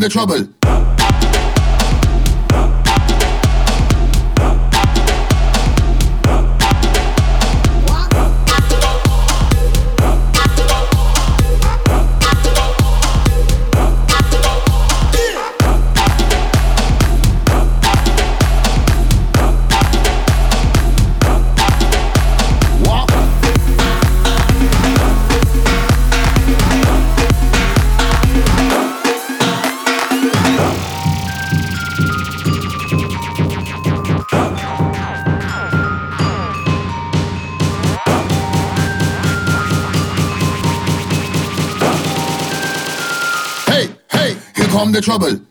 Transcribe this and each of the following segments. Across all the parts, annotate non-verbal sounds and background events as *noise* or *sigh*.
the trouble. The trouble.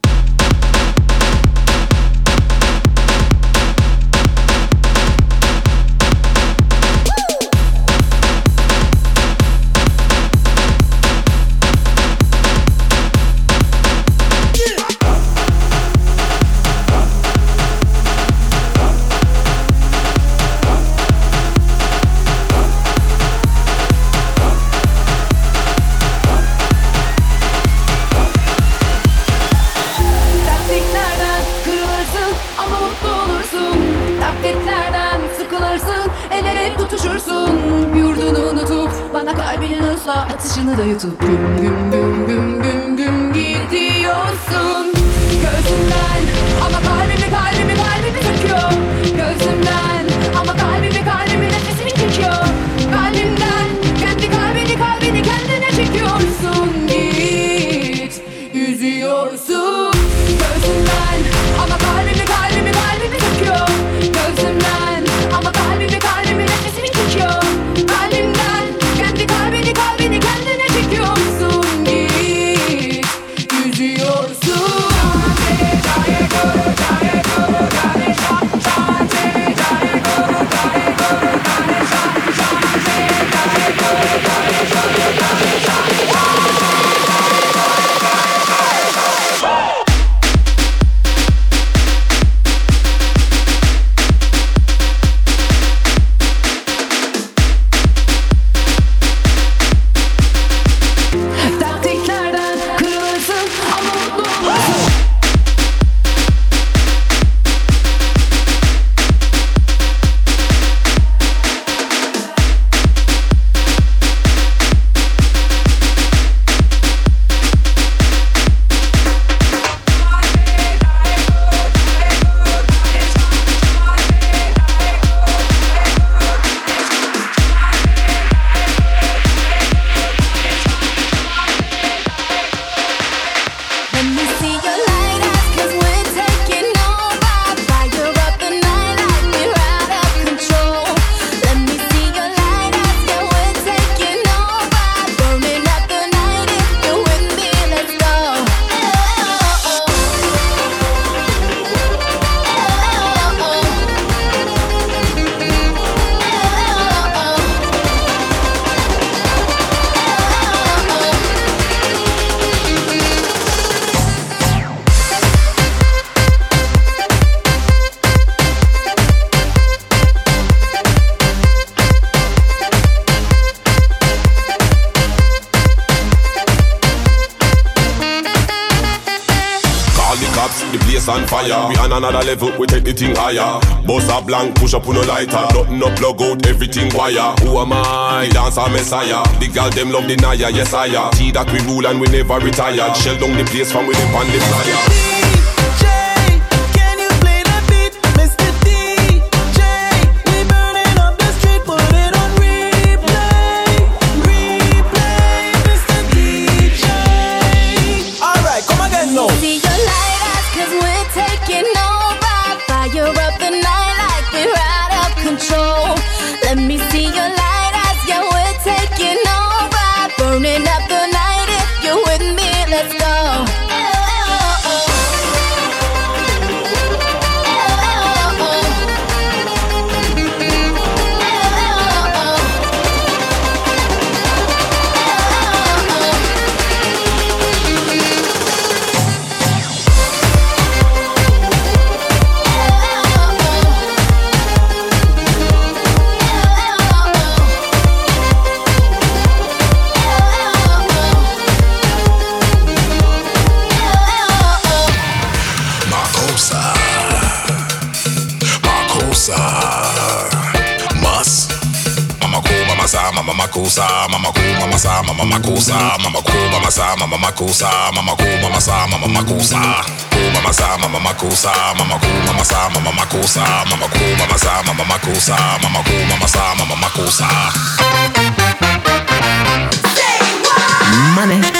fire. We on another level, we take the thing higher. Boss a blank, push up on no lighter. Nothing no plug out, everything wire. Who am I? Dance a messiah. The girl them love denier, yes I am. See that we rule and we never retire. Shell down the place from within the flyer. sa, mama cool, mama sa, mama ma sa, mama cool, mama sa, mama ma sa, mama cool, mama sa, mama ma sa, mama sa, mama ma sa, mama cool, mama sa, mama ma sa, mama cool, mama sa, mama ma sa, mama cool, mama sa, mama ma sa. Money.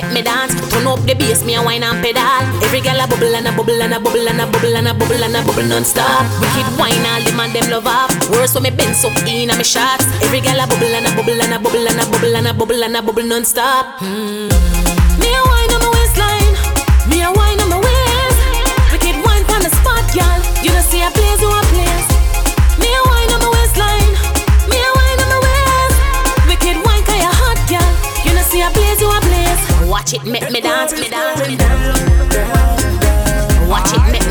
make me dance. Turn up the bass, me a wine and pedal. Every girl a bubble and a bubble and a bubble and a bubble and a bubble and a bubble non-stop. Wicked wine, all them and them love up. Worse when me bend so in and me shots. Every girl a bubble and a bubble and a bubble and a bubble and a bubble and a bubble non-stop. Hmm. Watch it, make me dance, me dance, me dance. Watch it, make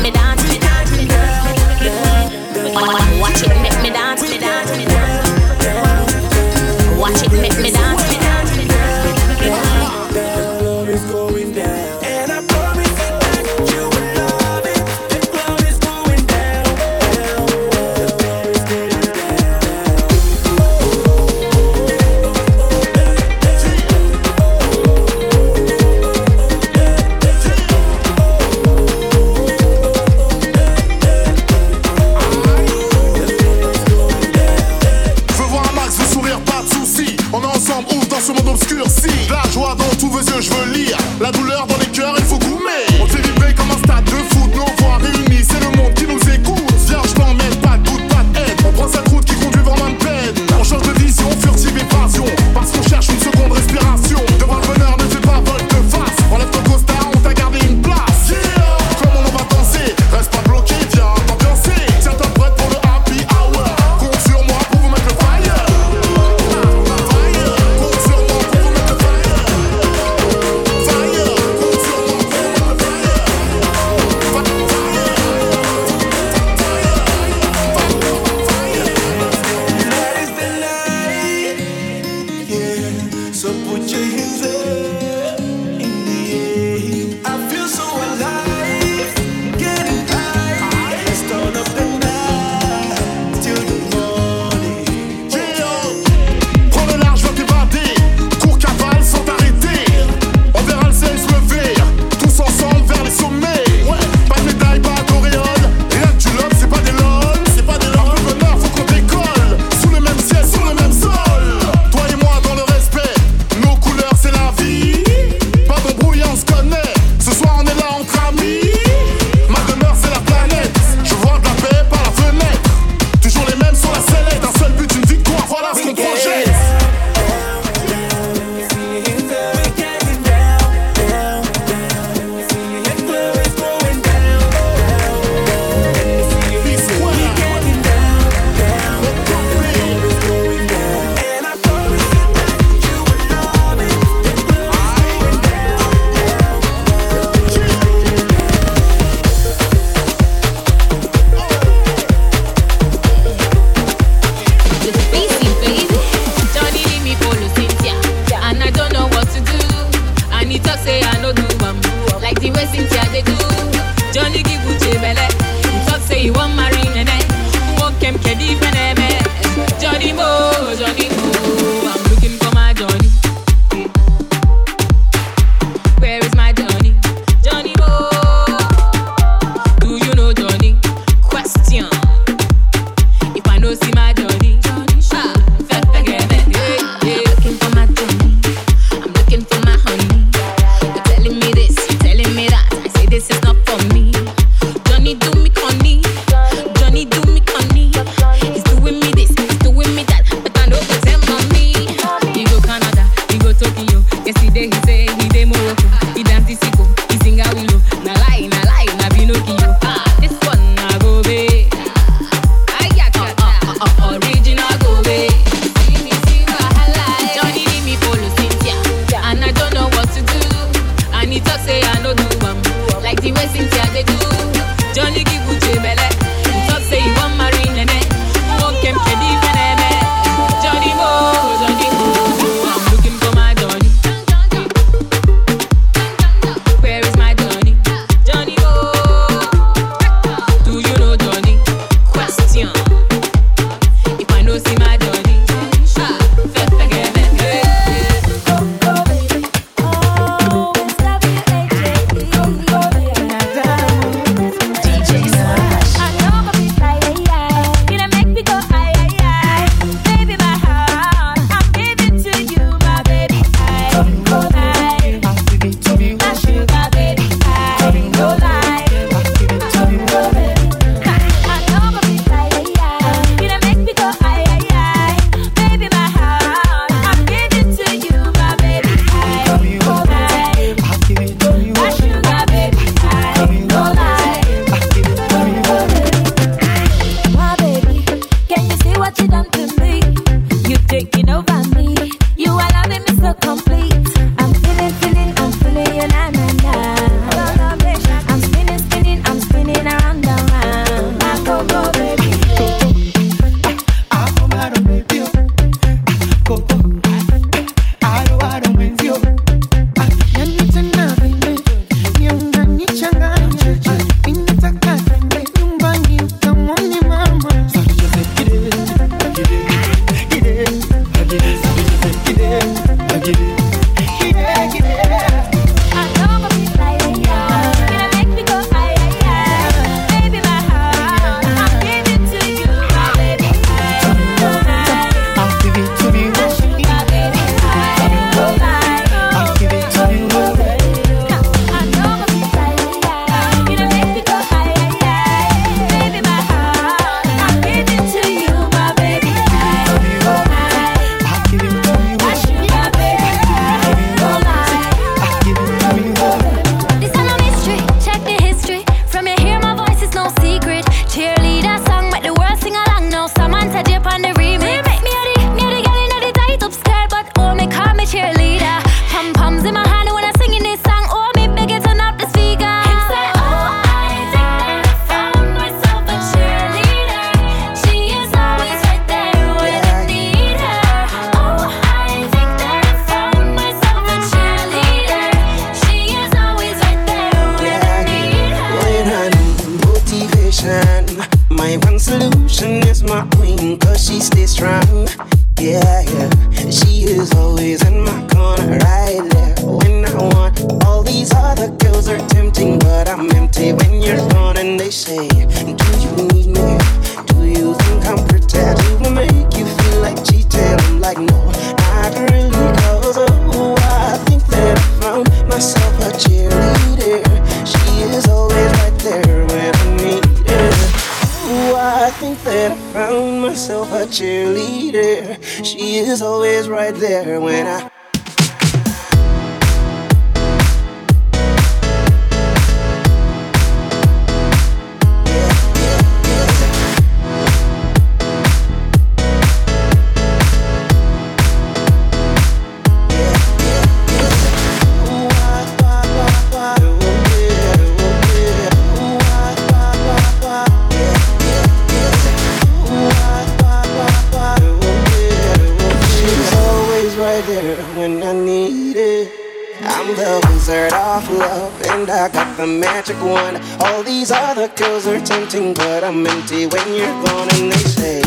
The girls are tempting, but I'm empty when you're gone and they say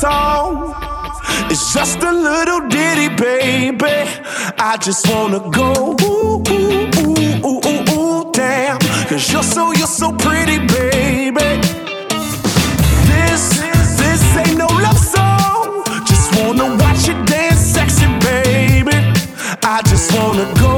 song. It's just a little ditty, baby. I just wanna go ooh ooh ooh ooh ooh ooh damn. Cause you're so you're so pretty, baby. This this ain't no love song. Just wanna watch you dance, sexy, baby. I just wanna go.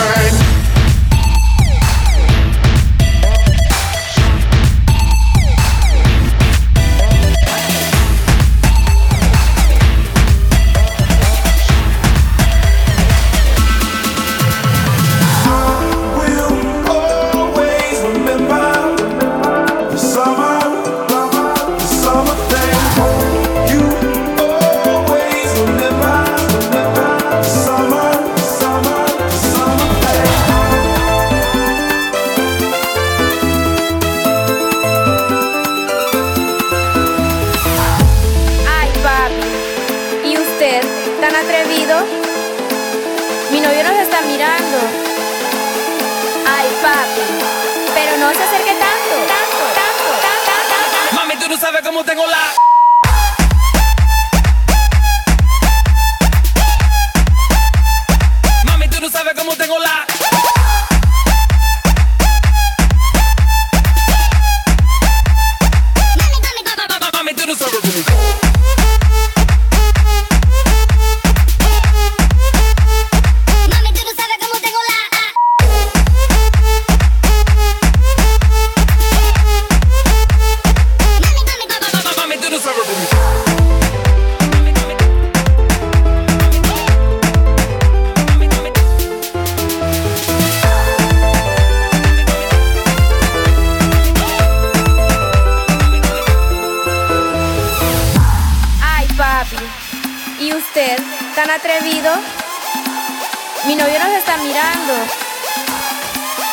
novio nos está mirando.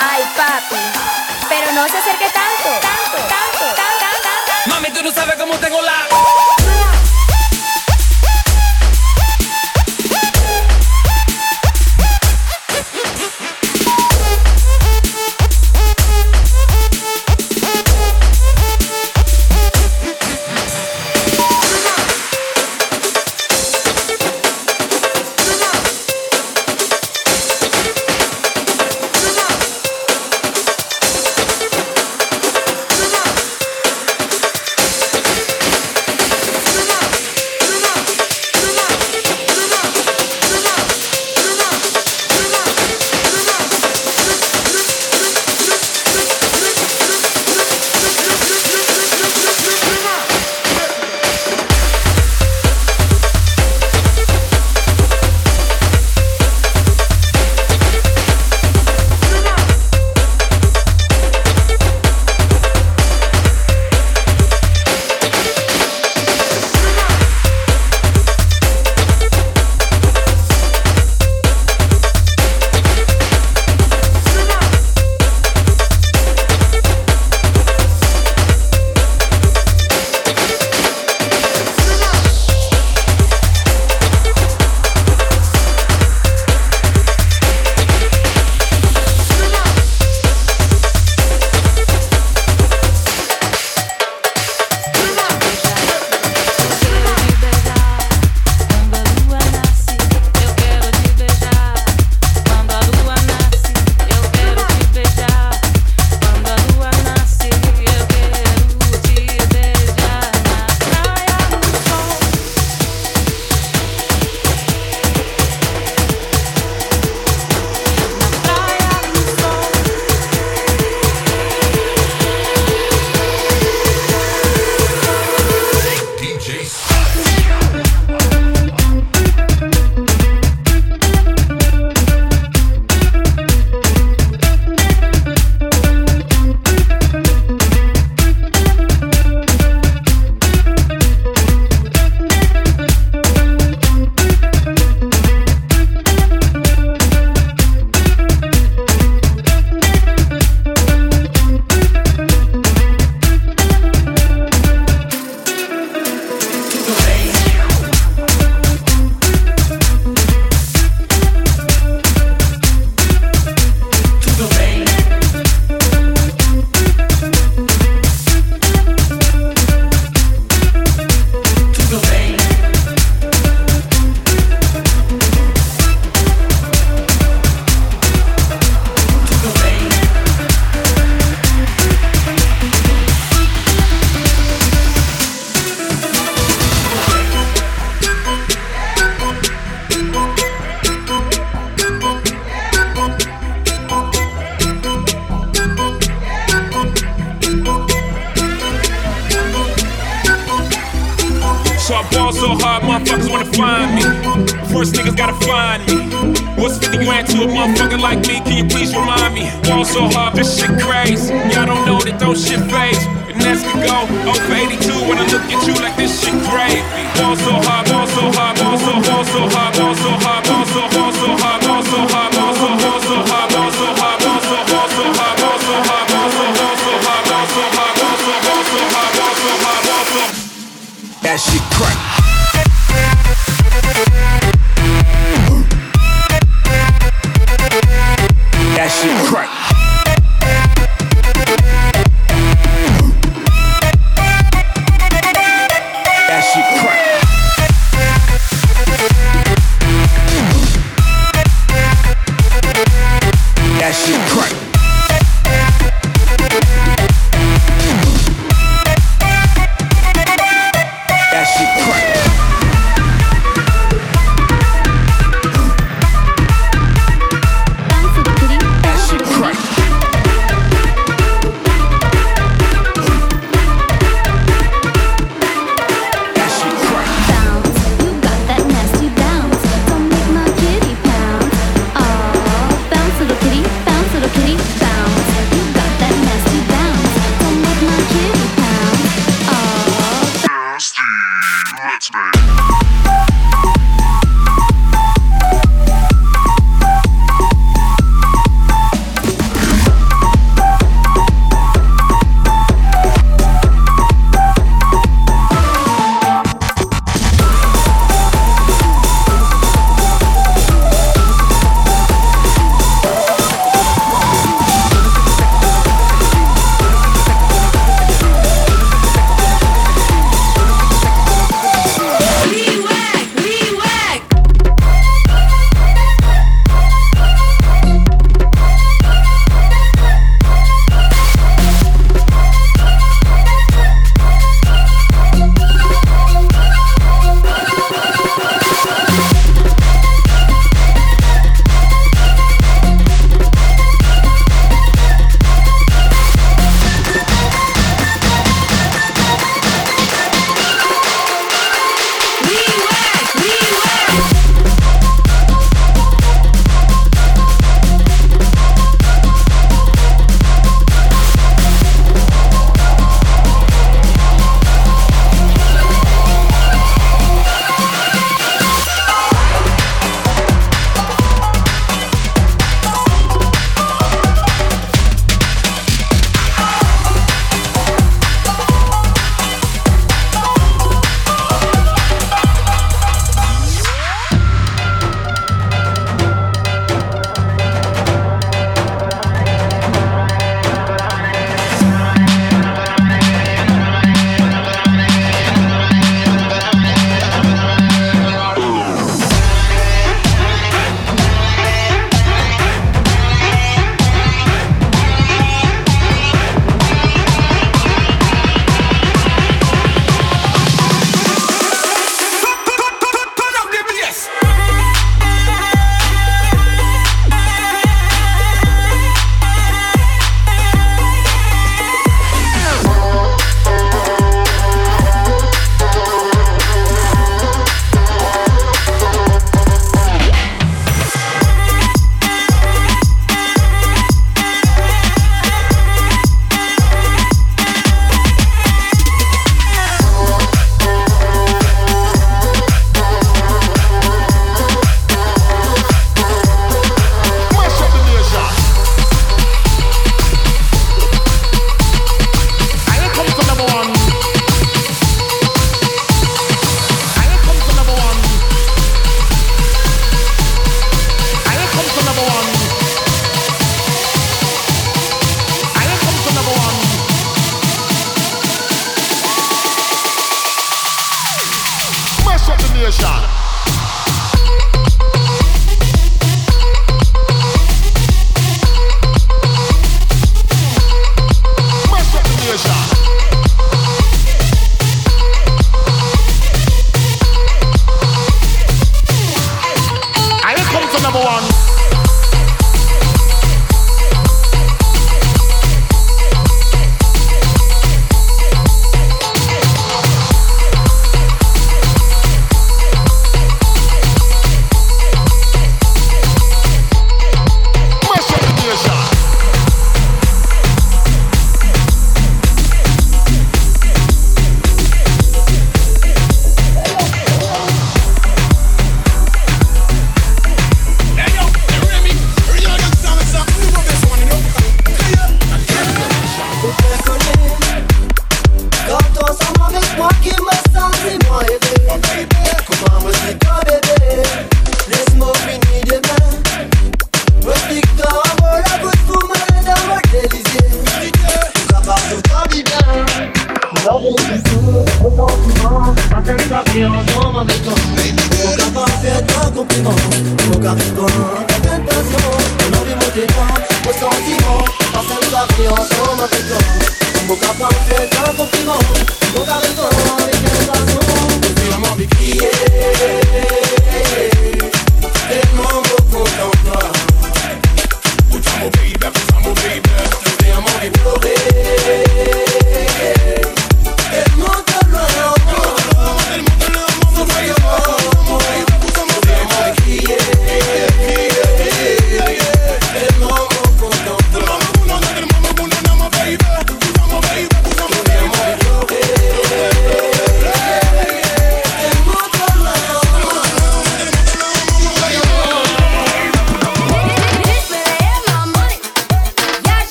Ay, papi, pero no se acerque tanto, tanto, tanto, tanto, tanto. Mami, tú no sabes cómo tengo la.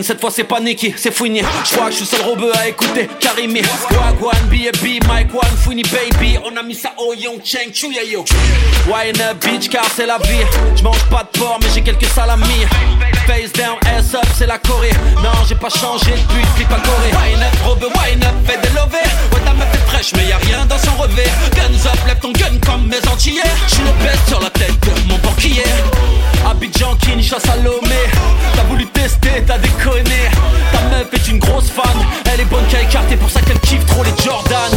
Cette fois c'est pas Nicky, c'est Fouini. Je que je suis seul robeux à écouter Karimi. Wagwan, B&B, Mike One, Fouini Baby. On a mis ça au Yong Cheng Wine up, bitch, car c'est la vie. Je mange pas de porc, mais j'ai quelques salamis. Face down, ass up, c'est la Corée. Non, j'ai pas changé depuis le clip à Corée. Wine up, robeux, wine up, fais des lovés? Ouais, ta meuf fraîche, mais y a rien dans son revêt. Guns up, lève ton gun comme mes antillais. J'suis le best sur la tête de mon banquier. Abidjan, Kinshasa, Salomé T'as voulu tester, t'as déconné. Ta meuf est une grosse fan. Elle est bonne qu'à écarter pour ça qu'elle kiffe trop les Jordan.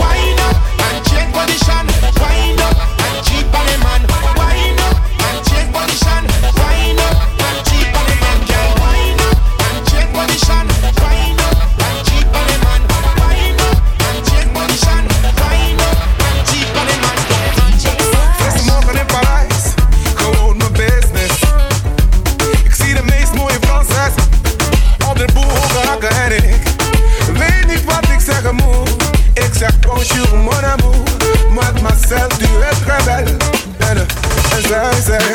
celle du rebelle. Elle, I say.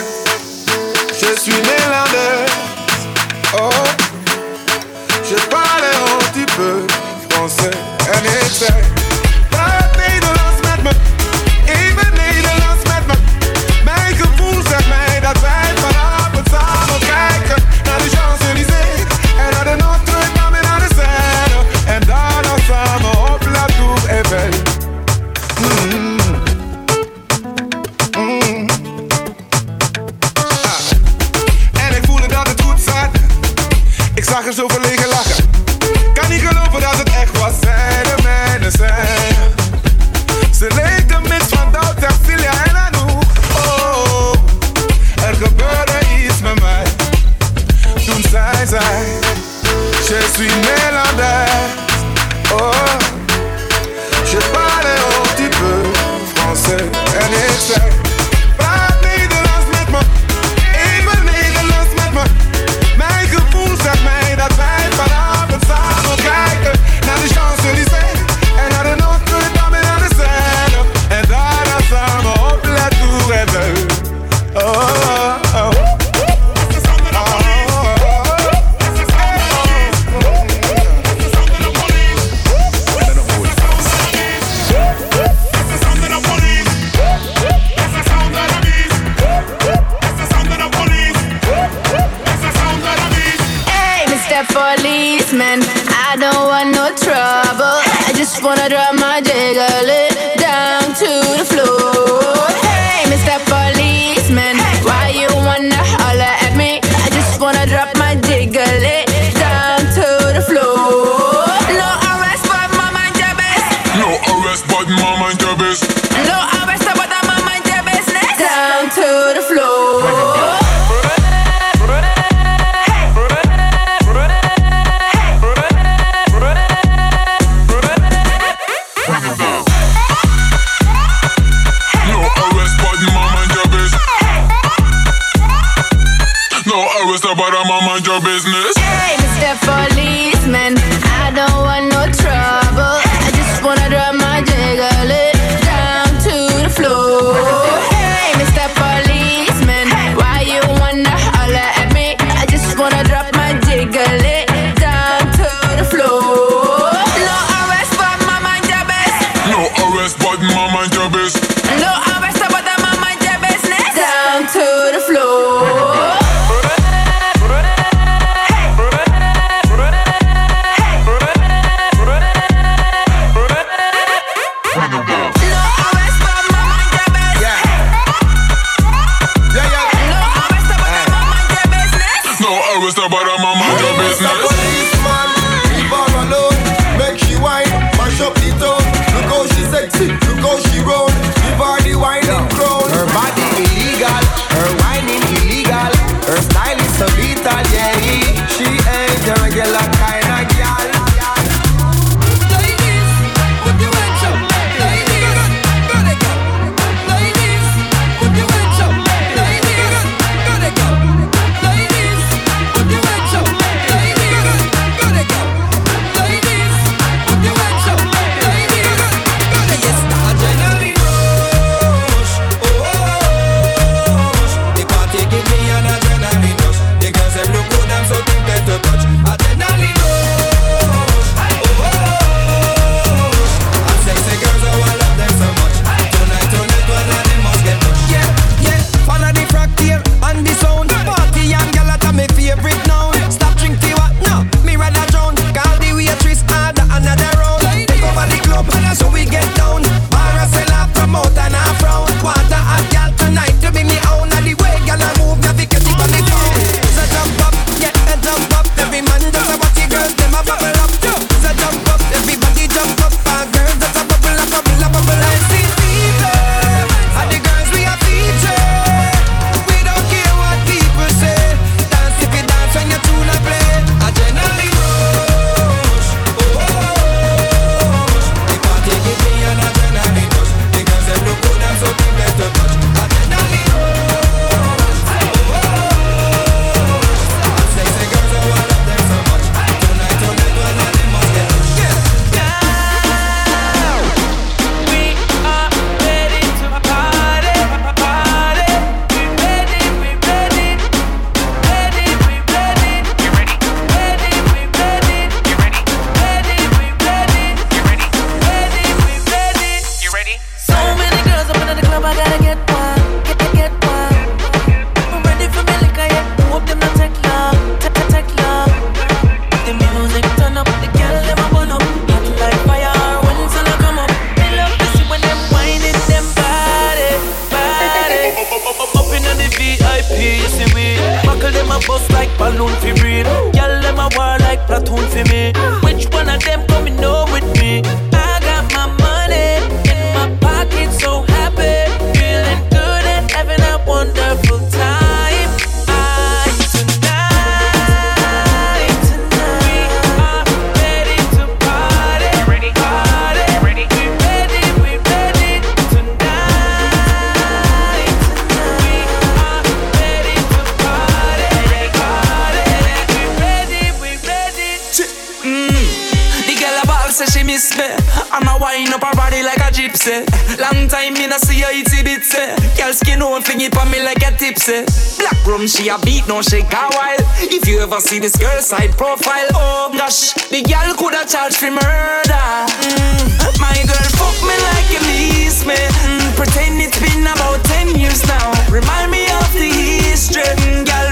Ever see this girl side profile Oh gosh The girl coulda charged for murder mm. My girl fuck me like miss me mm. Pretend it's been about 10 years now Remind me of the history mm. Girl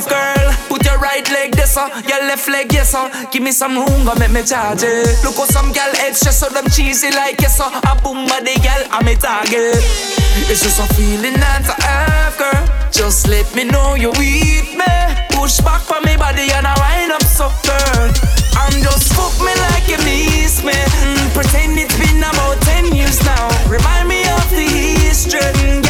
have, girl. Put your right leg this sir, your left leg yes sir. Give me some room, go make me charge it. Look how some gal just so them cheesy like yes sir. A boom body gal, I'm a target. It's just a feeling that I have, girl. Just let me know you with me. Push back for me body and I wind up so, girl. I'm just fuck me like you miss me. Mm, pretend it's been about 10 years now. Remind me of the history.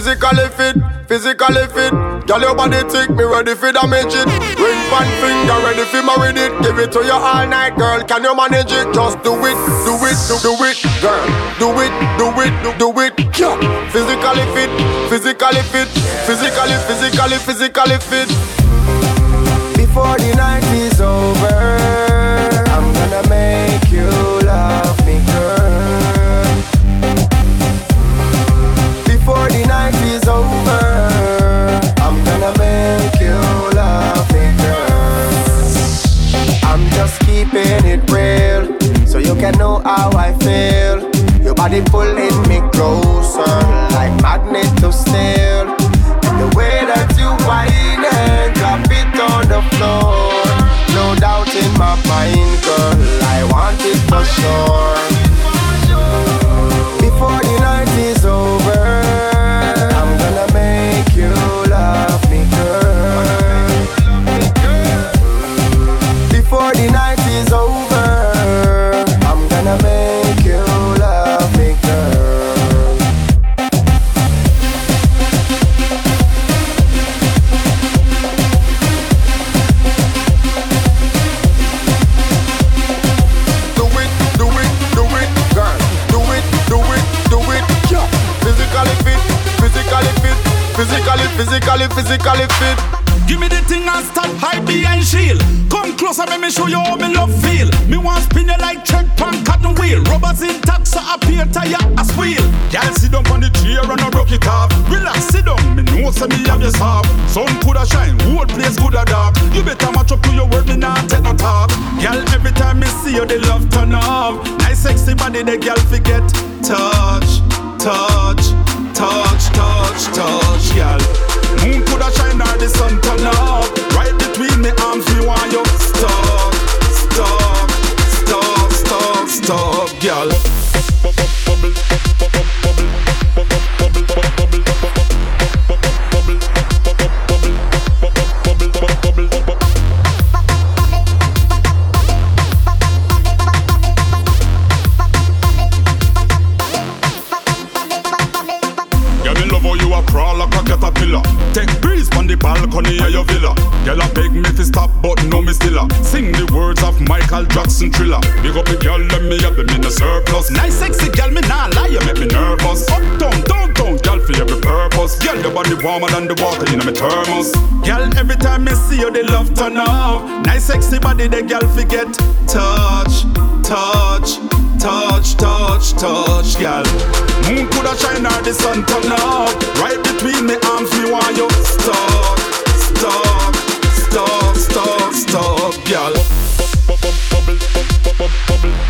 Physically fit, physically fit. Girl, your body thick, me ready for damage it. Ring pan finger, ready for marry it. Give it to you all night, girl. Can you manage it? Just do it, do it, do, do it, girl. Do it, do it, do, do it. Yeah. Physically fit, physically fit, physically, physically, physically fit. Before the night is over, I'm gonna make you know how I feel. Your body pulling me closer, like magnet to steel. And the way that you whine and drop it on the floor, no doubt in my mind, girl, I want it for sure. Physically, physically, fit. Give me the thing and stand hide behind shield. Come closer, let me show you how me love feel. Me want spin you like tread pan cotton wheel. Rubbers in tax, so appear tire as wheel. Girl, sit down on the chair and I rock it off. Relax, sit down, me know say me have your soft. Sun coulda shine, whole place coulda dark. You better match up to your word, me not take no talk. Girl, every time me see you, the love turn up. Nice sexy body, the girl forget. Touch, touch, touch, touch, touch, girl. Moon coulda shine or the sun turn up. Right between me arms, me want you stop, stop, stop, stop, stop, girl. Girl, balcony of your villa. Girl, I beg me to stop, but no me still a. Sing the words of Michael Jackson thriller. Big up the girl, let me have them in the surplus. Nice sexy girl, me nah lie, you make me nervous. Uptown, downtown, girl for every purpose. Girl, your body warmer than the water in my thermos. Girl, every time me see you, they love turn up. Nice sexy body, the girl forget. Touch, touch, touch, touch, touch, girl. Moon coulda shine or the sun turn up. Right between me arms, me want you stuck, Stop, stop, stop, stop, girl. The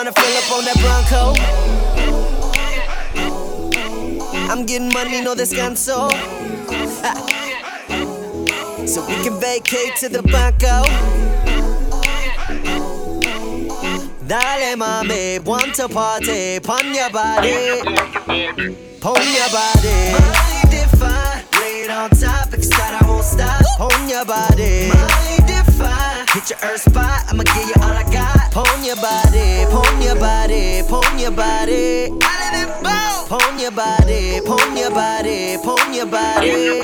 tryna fill up on that Bronco. I'm getting money, no descanso. Ha. *laughs* So we can vacate to the Banco. Dale mami, want to party, pon your body, pon your body. Mind if I lay on topics that I won't stop? Pon your body. Mind if hit your earth spot? I'ma give you all I got. Pon your body, pon your body, pon your body. Pon your body, pon your body, pon your body.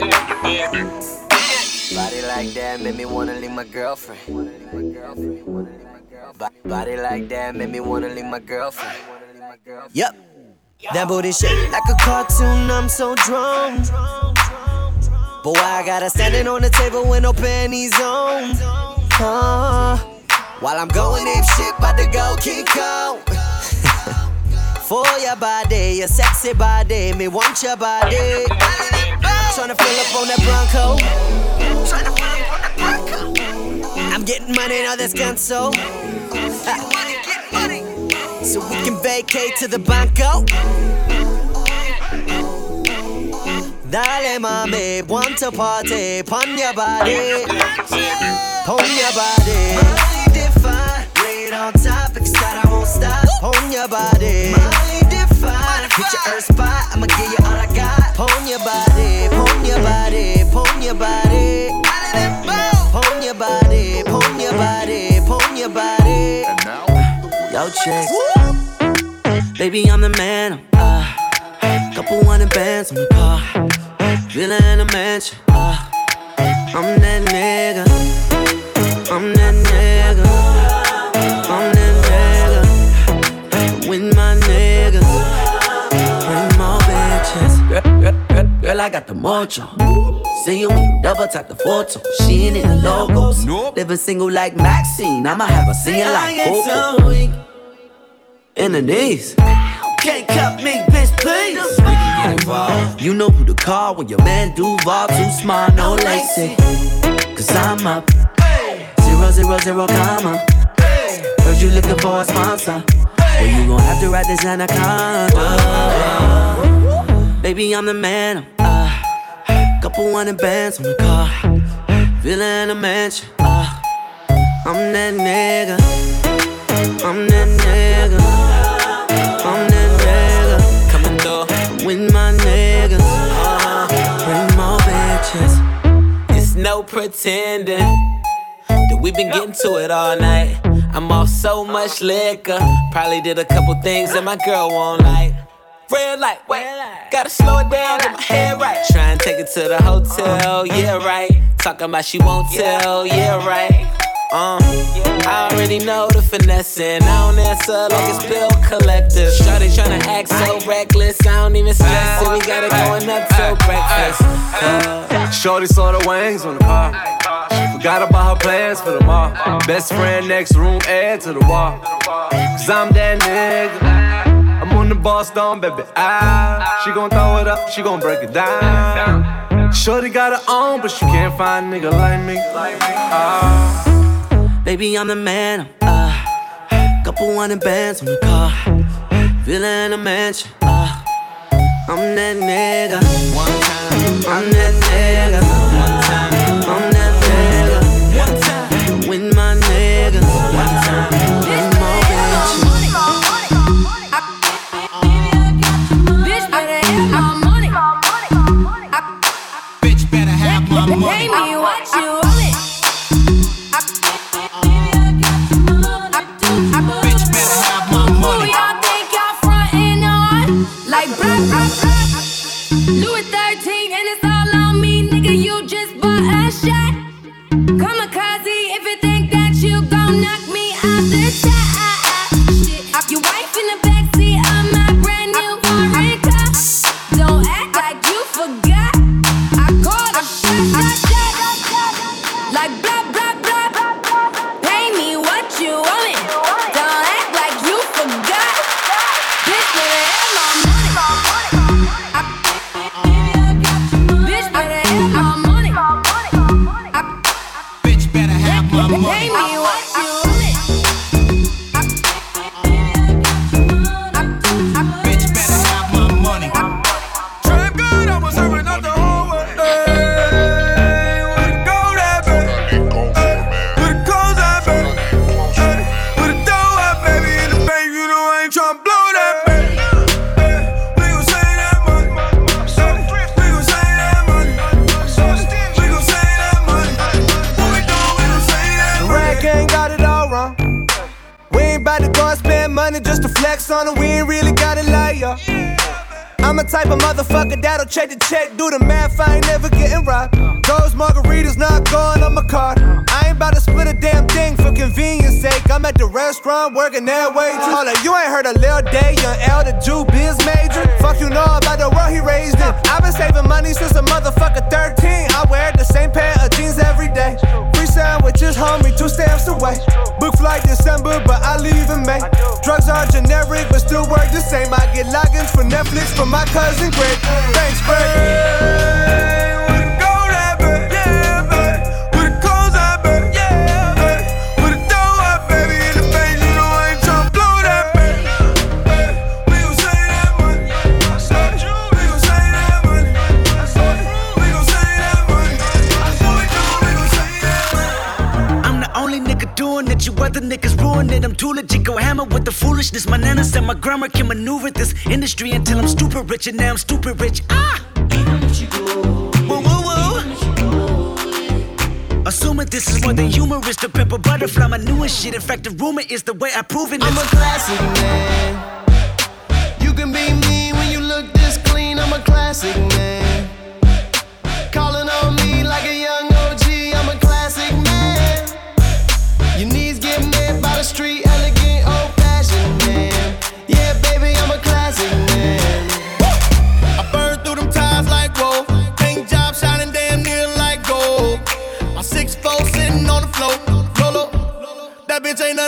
Body like that made me wanna leave my girlfriend. Bo- Body like that made me wanna leave my girlfriend. Yep. That booty shaped like a cartoon, I'm so drawn. Boy, I gotta standing on the table with no panties on. Uh, while I'm going ape shit, about to go kick out. *laughs* For your body, your sexy body, me want your body. Tryna fill up on that Bronco. Tryna fill up on that Bronco. I'm getting money, now that's cancel. So we can vacate to the Banco. Dale mami, want to party, pon your body, pon your body. On topics that I won't stop? Pon your body. Mind if I hit your earth spot? I'ma give you all I got. Pon your body, pon your body, pon your body. Pon your body, pon your body, pon your body. And now, Yo, check. Baby, I'm the man. Uh, couple hundred bands on the car. Villa in a mansion. Uh, I'm that nigga. I'm that nigga. Girl, I got the mojo. See you double tap the photo. She ain't in the logos. Living single like Maxine. I'ma have a singing like Coco. In the knees. Can't cut me, bitch, please. We can get involved. You know who to call when your man Duval too smart, no lacy. Cause I'm up. Zero, zero, zero, comma. Heard you looking for a sponsor. Well, you gon' have to write this anaconda. Baby, I'm the man. Couple hundred bands on the car. Villa in a mansion. Uh, I'm that nigga. I'm that nigga. I'm that nigga. Coming through with my niggas. Uh, bring more bitches. It's no pretending that we've been getting to it all night. I'm off so much liquor. Probably did a couple things that my girl won't like. Red light, wait, gotta slow it down, get my head right. Try and take it to the hotel, yeah, right. Talking about she won't tell, yeah, right. Uh, I already know the finessing. I don't answer like it's bill collector. Shawty tryna act so reckless. I don't even stress it. We got it going up till breakfast. Uh, Shorty saw the wings on the bar. Forgot about her plans for the mall. Best friend next room, add to the wall. Cause I'm that nigga. I'm on the boss down, baby. Ah, she gon' throw it up, she gon' break it down. Shorty got her own, but she can't find a nigga like me. Ah. Baby, I'm the man. Uh, couple hundred bands on the car. Villa in a mansion. Uh, I'm that nigga. One time. I'm that nigga. My nana said my grammar can maneuver this industry until I'm stupid rich, and now I'm stupid rich. Ah! Woo, woo, woo. Assuming this is more than humorous, the a butterfly, my newest shit. In fact, the rumor is the way I prove it. I'm a classic man. You can be mean when you look this clean. I'm a classic man.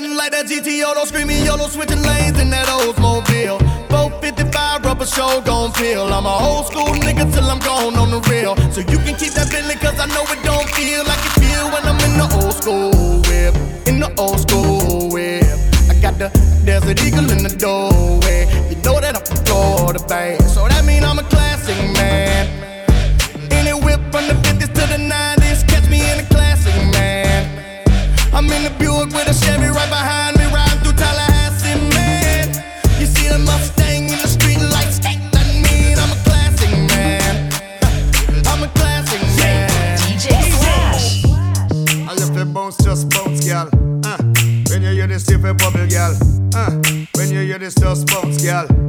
Nothing like that GTO. Don't screaming YOLO, switching lanes in that Oldsmobile. 455 rubber show gon' feel. I'm a old school nigga till I'm gone on the real. So you can keep that Bentley cause I know it don't feel like it feel when I'm in the old school whip. In the old school whip. I got the Desert Eagle in the doorway. You know that I'm from Florida, babe. So that mean I'm a classic man. Girl. Uh, when you hear this, just bounce, girl.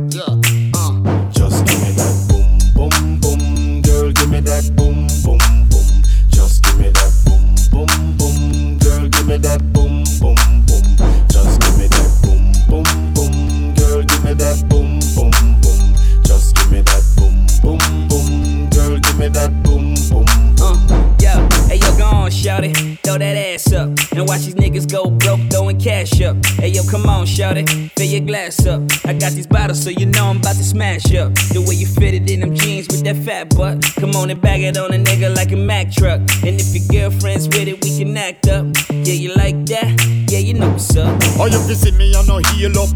It. Fill your glass up. I got these bottles, so you know I'm about to smash up. The way you fit it in them jeans with that fat butt. Come on and bag it on a nigga like a Mack truck. And if your girlfriend's with it, we can act up. Yeah, you like that? Yeah, you know what's up. Oh, you see me, you no heal up.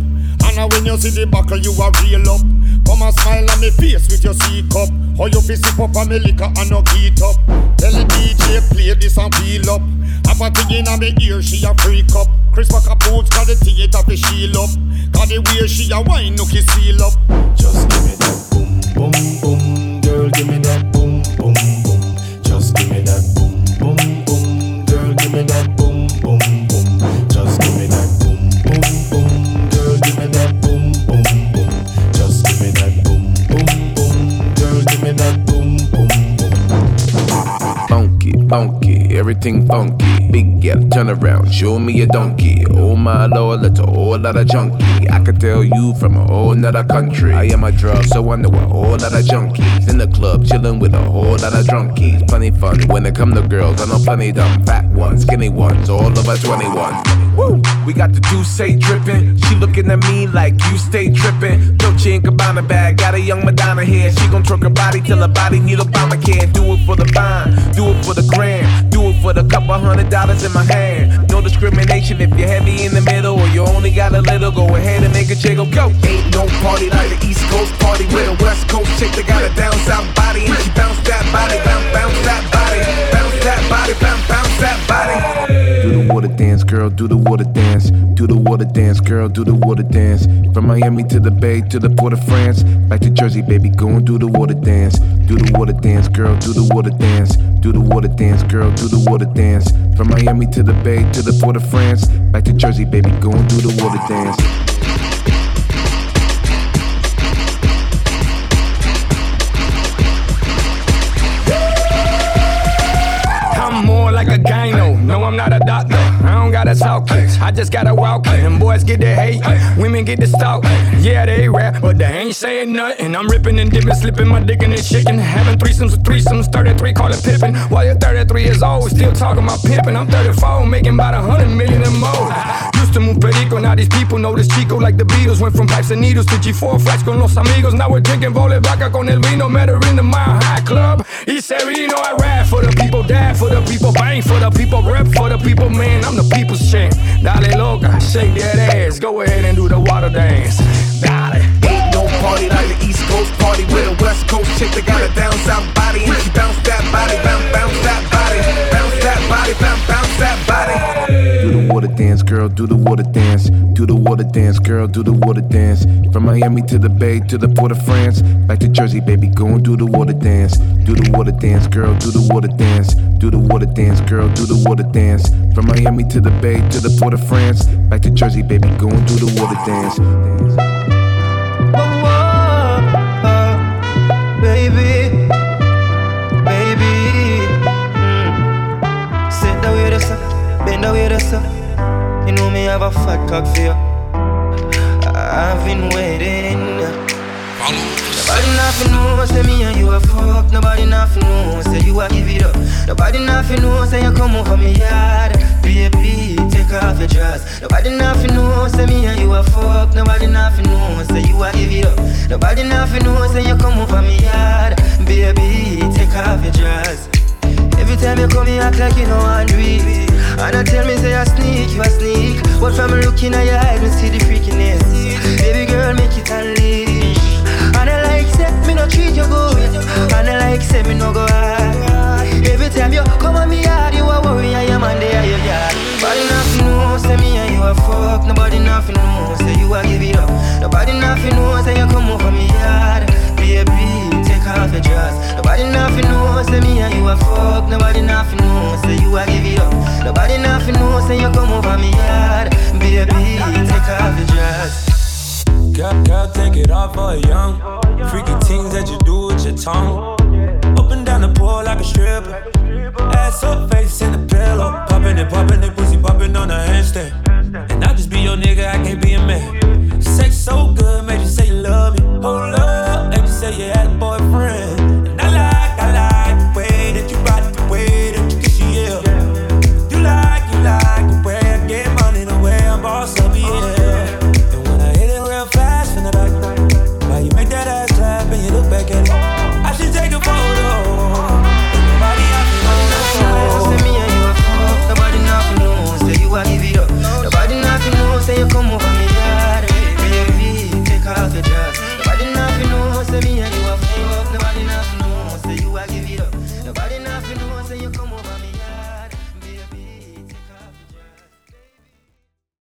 And when you see the buckle, you a real up. Come and smile on me face with your C cup. How you fi sip up on me liquor and no heat up. Tell the DJ play this and feel up. Have a thing in me ear, she a freak up. Chris Walker boots, got the theater fi shield up. Got the way she a wine, nookie seal up. Just give me that everything funky. Big girl, turn around, show me a donkey. Oh my lord, that's a whole lot of junkie. I can tell you from a whole nother country. I am a drug, so I know a whole lot of junkies. In the club, chilling with a whole lot of drunkies. Plenty fun when it come to girls. I know plenty dumb, fat ones, skinny ones, all of us 21. Woo! We got the Douce dripping. She looking at me like you stay tripping. Dolce and Gabbana bag, got a young Madonna here. She gon' twerk her body till her body need Obamacare. Do it for the vine, do it for the gram, do a couple hundred dollars in my hand. No discrimination if you're heavy in the middle or you only got a little. Go ahead and make a jiggle, go. Ain't no party like the East Coast party with a West Coast chick that got a down south body and she bounce that body, bounce, bounce that body, bounce that body, bounce, bounce that body. Do the girl do the water dance. Do the water dance, girl, do the water dance. From Miami to the Bay to the Port-au-Prince. Back to Jersey, baby, go and do the water dance. Do the water dance, girl, do the water dance. Do the water dance, girl, do the water dance. From Miami to the Bay to the Port-au-Prince. Back to Jersey, baby, go and do the water dance. Gotta talk it. I just gotta walk it. And boys get the hate, women get the stalk. Yeah, they rap, but they ain't saying nothing. I'm ripping and dipping, slipping my dick in this chicken. Having threesomes with threesomes, 33, call it pippin'. While you're 33 years old, still talking about pimping. I'm 34, making about a hundred million and more. Used to move perico, now these people know this Chico like the Beatles. Went from pipes and needles to G4 flats con los amigos. Now we're drinking vole vaca con el vino. Met her in the Mile High Club. He said, you know, I rap for the people, die for the people, bang for the people, rep for the people, man. I'm the people's champ. Dale loca, shake that ass. Go ahead and do the water dance. Dale. Ain't no party like the East Coast party with a West Coast chick that got a down south body and she bounce that body, bounce, bounce that body, bounce that body, bounce, bounce that body. Do the water dance, girl, do the water dance. Do the water dance, girl, do the water dance. From Miami to the Bay to the Port-au-Prince. Back to Jersey, baby, go and do the water dance. Do the water dance, girl, do the water dance. Do the water dance, girl, do the water dance. From Miami to the Bay to the Port-au-Prince. Back to Jersey, baby, go and do the water dance. baby, baby. Mm. Sit down with us, bend down with us. You know me have a fat cock for you. I've been waiting. Nobody nothing know, say me and you a fuck. Nobody nothing know, say you a give it up. Nobody nothing know, say you come over me yard. Baby, take off your dress. Nobody nothing know, say me and you a fuck. Nobody nothing know, say you a give it up. Nobody nothing know, say you come over me yard. Baby, take off your dress. Every time you come, you act like you know I'm it. And I tell me, say I sneak, you a sneak. But from looking at your eyes, me see the freakiness. Baby girl, make it. And no treat you good. And I like say me no go hard. Every time you come on me yard, you a worry, I am on the your yard. Nobody nothing know, say me and you a fuck. Nobody nothing know, say you a give it up. Nobody nothing know, say you come over me yard. Baby, take off your dress. Nobody nothing know, say me and you a fuck. Nobody nothing know, say you a give it up. Nobody nothing know, say you come over me yard. Baby, take off your dress. Girl, girl, take it off for a young. Freaky things that you do with your tongue. Up and down the pool like a stripper. Ass up, face in the pillow. Popping and popping the pussy, popping on a handstand. And I just be your nigga, I can't be a man. Sex so good, made you say you love me. Hold up, and you say you had a boyfriend.